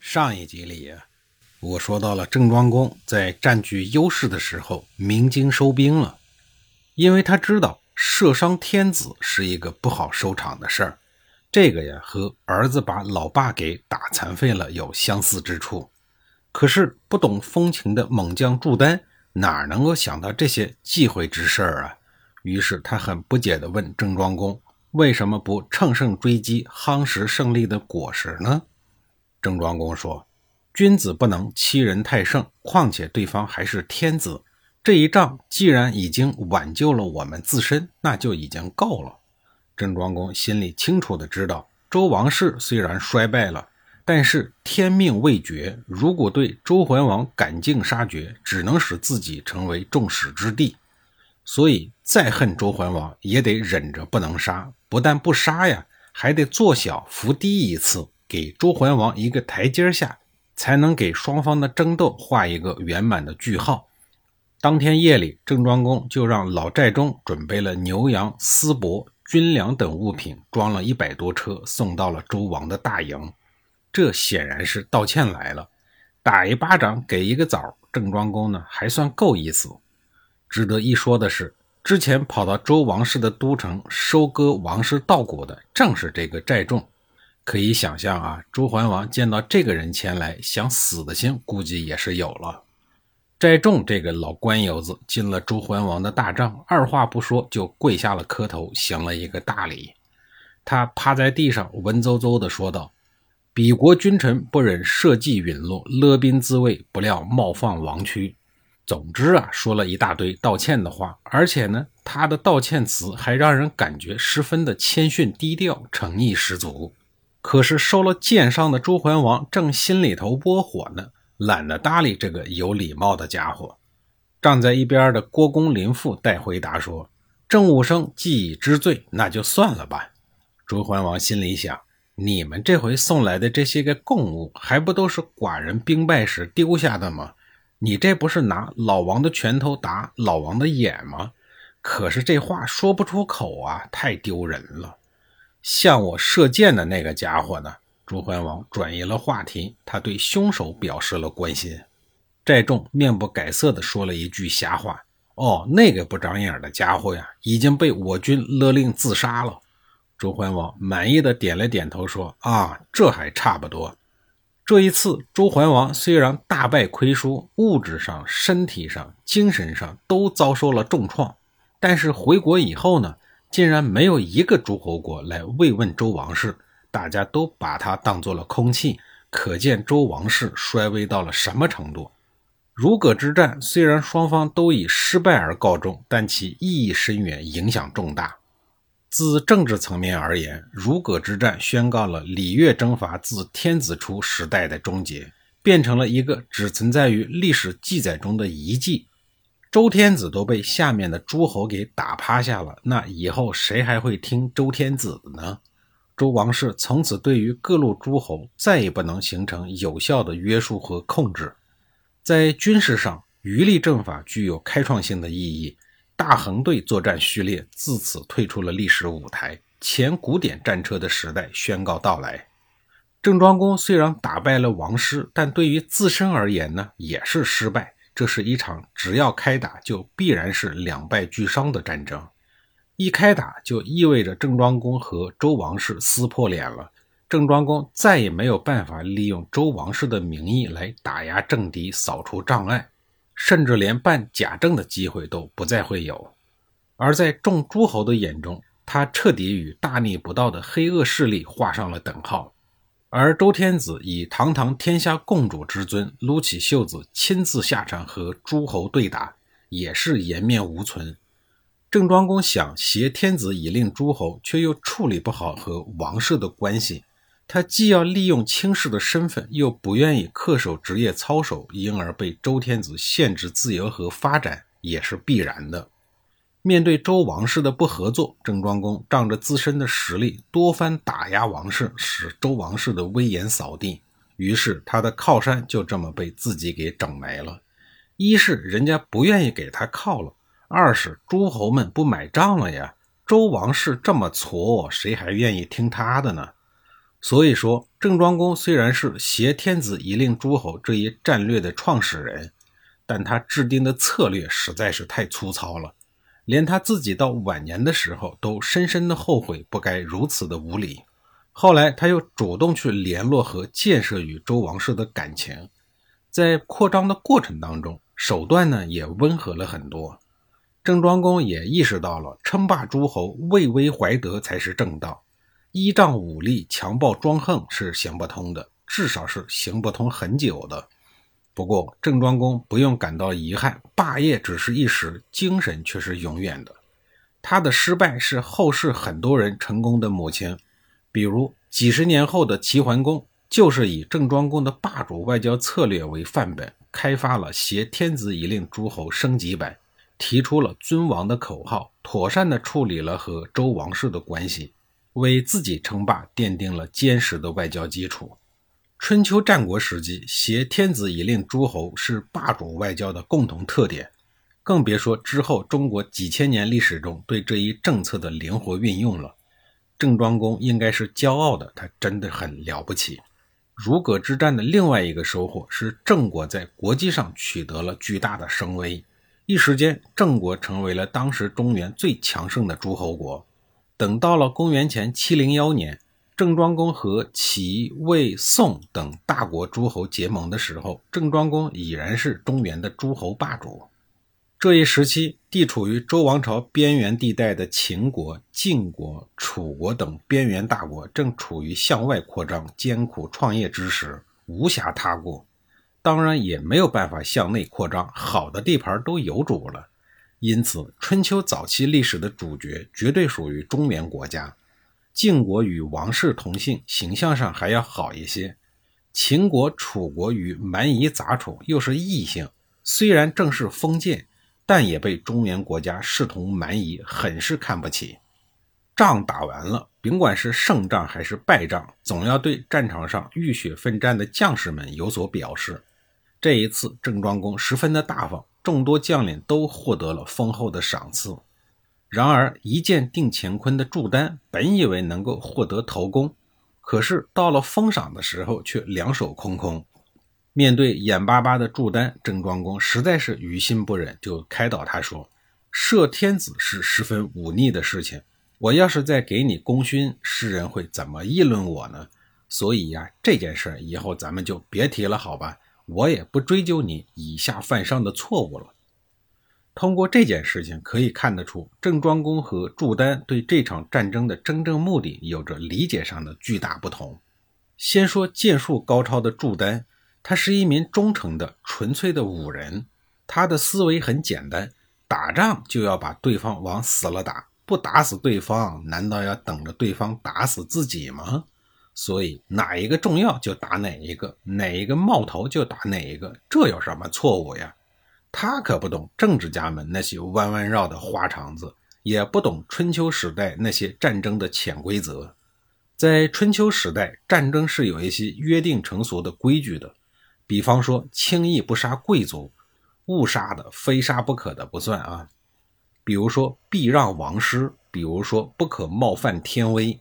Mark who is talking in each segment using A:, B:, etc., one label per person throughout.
A: 上一集里，我说到了郑庄公在占据优势的时候鸣金收兵了，因为他知道射伤天子是一个不好收场的事儿。这个呀，和儿子把老爸给打残废了有相似之处。可是不懂风情的猛将祝丹哪能够想到这些忌讳之事儿啊？于是他很不解地问郑庄公：“为什么不乘胜追击，夯实胜利的果实呢？”郑庄公说：“君子不能欺人太甚，况且对方还是天子。这一仗既然已经挽救了我们自身，那就已经够了。”郑庄公心里清楚的知道，周王室虽然衰败了，但是天命未绝。如果对周桓王赶尽杀绝，只能使自己成为众矢之的。所以，再恨周桓王，也得忍着不能杀。不但不杀呀，还得做小伏低一次。给周桓王一个台阶下，才能给双方的争斗画一个圆满的句号。当天夜里，郑庄公就让老寨中准备了牛羊、丝帛、军粮等物品，装了一百多车，送到了周王的大营。这显然是道歉来了，打一巴掌给一个枣。郑庄公呢，还算够意思。值得一说的是，之前跑到周王室的都城收割王室稻谷的，正是这个寨众。可以想象啊，周桓王见到这个人前来，想死的心估计也是有了。寨仲这个老官油子进了周桓王的大帐，二话不说就跪下了磕头，行了一个大礼。他趴在地上，文绉绉地说道：“鄙国君臣不忍社稷陨落，勒兵自卫，不料冒犯王躯。”总之啊，说了一大堆道歉的话，而且呢，他的道歉词还让人感觉十分的谦逊低调，诚意十足。可是受了箭伤的周桓王正心里头窝火呢，懒得搭理这个有礼貌的家伙。站在一边的郭公林父代回答说：“郑武生既已知罪，那就算了吧。”周桓王心里想：你们这回送来的这些个贡物，还不都是寡人兵败时丢下的吗？你这不是拿老王的拳头打老王的眼吗？可是这话说不出口啊，太丢人了。向我射箭的那个家伙呢？朱桓王转移了话题，他对凶手表示了关心。寨众面不改色地说了一句瞎话：“哦，那个不长眼的家伙呀，已经被我军勒令自杀了。”周桓王满意的点了点头，说：“啊，这还差不多。这一次，周桓王虽然大败亏输，物质上、身体上、精神上都遭受了重创，但是回国以后呢？”竟然没有一个诸侯国来慰问周王室，大家都把他当做了空气，可见周王室衰微到了什么程度。如葛之战虽然双方都以失败而告终，但其意义深远，影响重大。自政治层面而言，如葛之战宣告了礼乐征伐自天子初时代的终结，变成了一个只存在于历史记载中的遗迹。周天子都被下面的诸侯给打趴下了，那以后谁还会听周天子的呢？周王室从此对于各路诸侯再也不能形成有效的约束和控制。在军事上，余力政法具有开创性的意义，大横队作战序列自此退出了历史舞台，前古典战车的时代宣告到来。郑庄公虽然打败了王师，但对于自身而言呢，也是失败。这是一场只要开打就必然是两败俱伤的战争，一开打就意味着郑庄公和周王室撕破脸了。郑庄公再也没有办法利用周王室的名义来打压政敌、扫除障碍，甚至连办假证的机会都不再会有。而在众诸侯的眼中，他彻底与大逆不道的黑恶势力画上了等号。而周天子以堂堂天下共主之尊，撸起袖子亲自下场和诸侯对打，也是颜面无存。郑庄公想挟天子以令诸侯，却又处理不好和王室的关系，
B: 他既要利用卿士的身份，又不愿意恪守职业操守，因而被周天子限制自由和发展，也是必然的。面对周王室的不合作，郑庄公仗着自身的实力，多番打压王室，使周王室的威严扫地。于是他的靠山就这么被自己给整没了。一是人家不愿意给他靠了，二是诸侯们不买账了呀。周王室这么矬，谁还愿意听他的呢？所以说，郑庄公虽然是挟天子以令诸侯这一战略的创始人，但他制定的策略实在是太粗糙了。连他自己到晚年的时候都深深的后悔，不该如此的无礼。后来他又主动去联络和建设与周王室的感情，在扩张的过程当中，手段呢也温和了很多。郑庄公也意识到了称霸诸侯、畏威怀德才是正道，依仗武力强暴专横是行不通的，至少是行不通很久的。不过，郑庄公不用感到遗憾，霸业只是一时，精神却是永远的。他的失败是后世很多人成功的母亲，比如几十年后的齐桓公，就是以郑庄公的霸主外交策略为范本，开发了挟天子以令诸侯升级版，提出了尊王的口号，妥善地处理了和周王室的关系，为自己称霸奠定了坚实的外交基础。春秋战国时期，挟天子以令诸侯是霸主外交的共同特点，更别说之后中国几千年历史中对这一政策的灵活运用了。郑庄公应该是骄傲的，他真的很了不起。如葛之战的另外一个收获是郑国在国际上取得了巨大的声威，一时间郑国成为了当时中原最强盛的诸侯国。等到了公元前七零幺年。郑庄公和齐、魏、宋等大国诸侯结盟的时候，郑庄公已然是中原的诸侯霸主。这一时期，地处于周王朝边缘地带的秦国、晋国、楚国等边缘大国正处于向外扩张、艰苦创业之时，无暇他顾，当然也没有办法向内扩张，好的地盘都有主了。因此，春秋早期历史的主角绝对属于中原国家。晋国与王室同姓，形象上还要好一些。秦国、楚国与蛮夷杂处又是异姓，虽然正是封建，但也被中原国家视同蛮夷，很是看不起。仗打完了，甭管是胜仗还是败仗，总要对战场上浴血奋战的将士们有所表示。这一次，郑庄公十分的大方，众多将领都获得了丰厚的赏赐。然而，一剑定乾坤的祝丹本以为能够获得头功，可是到了封赏的时候，却两手空空。面对眼巴巴的祝丹，郑庄公实在是于心不忍，就开导他说：“摄天子是十分忤逆的事情，我要是再给你功勋，世人会怎么议论我呢？所以呀，这件事以后咱们就别提了，好吧？我也不追究你以下犯上的错误了。”通过这件事情可以看得出，郑庄公和祝丹对这场战争的真正目的有着理解上的巨大不同。先说剑术高超的祝丹，他是一名忠诚的、纯粹的武人。他的思维很简单，打仗就要把对方往死了打，不打死对方，难道要等着对方打死自己吗？所以哪一个重要就打哪一个，哪一个冒头就打哪一个，这有什么错误呀？他可不懂政治家们那些弯弯绕的花肠子，也不懂春秋时代那些战争的潜规则。在春秋时代，战争是有一些约定成俗的规矩的，比方说轻易不杀贵族，误杀的非杀不可的不算啊。比如说避让王师，比如说不可冒犯天威，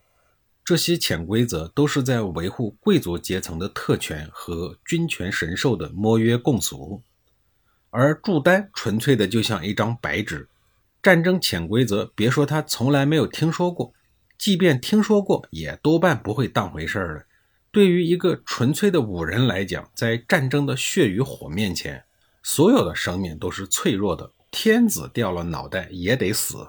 B: 这些潜规则都是在维护贵族阶层的特权和君权神授的摸约共俗。而祝丹纯粹的就像一张白纸，战争潜规则，别说他从来没有听说过，即便听说过，也多半不会当回事儿的。对于一个纯粹的武人来讲，在战争的血与火面前，所有的生命都是脆弱的，天子掉了脑袋也得死，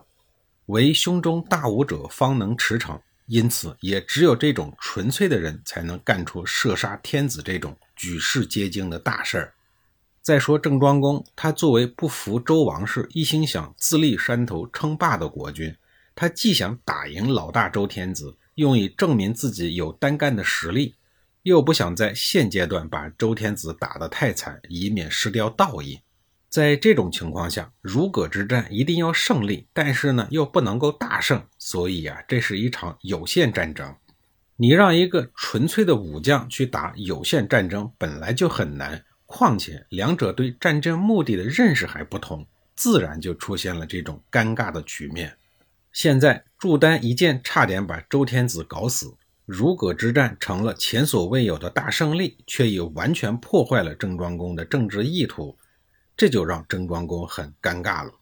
B: 唯胸中大武者方能驰骋。因此，也只有这种纯粹的人才能干出射杀天子这种举世皆惊的大事儿。再说郑庄公，他作为不服周王室、一心想自立山头称霸的国君，他既想打赢老大周天子，用以证明自己有单干的实力，又不想在现阶段把周天子打得太惨，以免失掉道义。在这种情况下，如葛之战一定要胜利，但是呢又不能够大胜，所以啊，这是一场有限战争。你让一个纯粹的武将去打有限战争，本来就很难，况且两者对战争目的的认识还不同，自然就出现了这种尴尬的局面。现在祝丹一剑差点把周天子搞死，如葛之战成了前所未有的大胜利，却也完全破坏了郑庄公的政治意图。这就让郑庄公很尴尬了。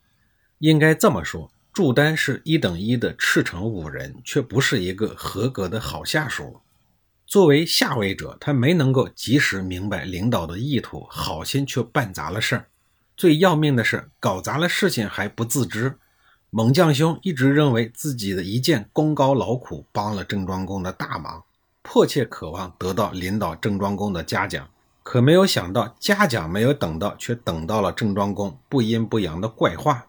B: 应该这么说，祝丹是一等一的赤诚武人，却不是一个合格的好下属。作为下位者，他没能够及时明白领导的意图，好心却办砸了事儿。最要命的是，搞砸了事情还不自知。猛将兄一直认为自己的一件功高劳苦，帮了郑庄公的大忙，迫切渴望得到领导郑庄公的嘉奖。可没有想到，嘉奖没有等到，却等到了郑庄公不阴不阳的怪话。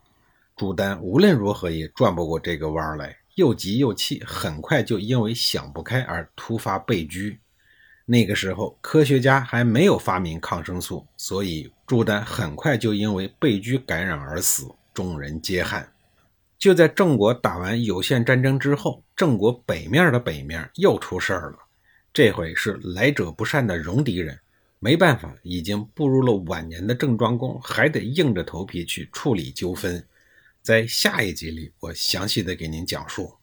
B: 朱丹无论如何也转不过这个弯来，又急又气，很快就因为想不开而突发被拘。那个时候，科学家还没有发明抗生素，所以朱丹很快就因为被拘感染而死，众人皆憾。就在郑国打完有限战争之后，郑国北面的北面又出事儿了，这回是来者不善的戎狄人。没办法，已经步入了晚年的郑庄公还得硬着头皮去处理纠纷。在下一集里，我详细的给您讲述。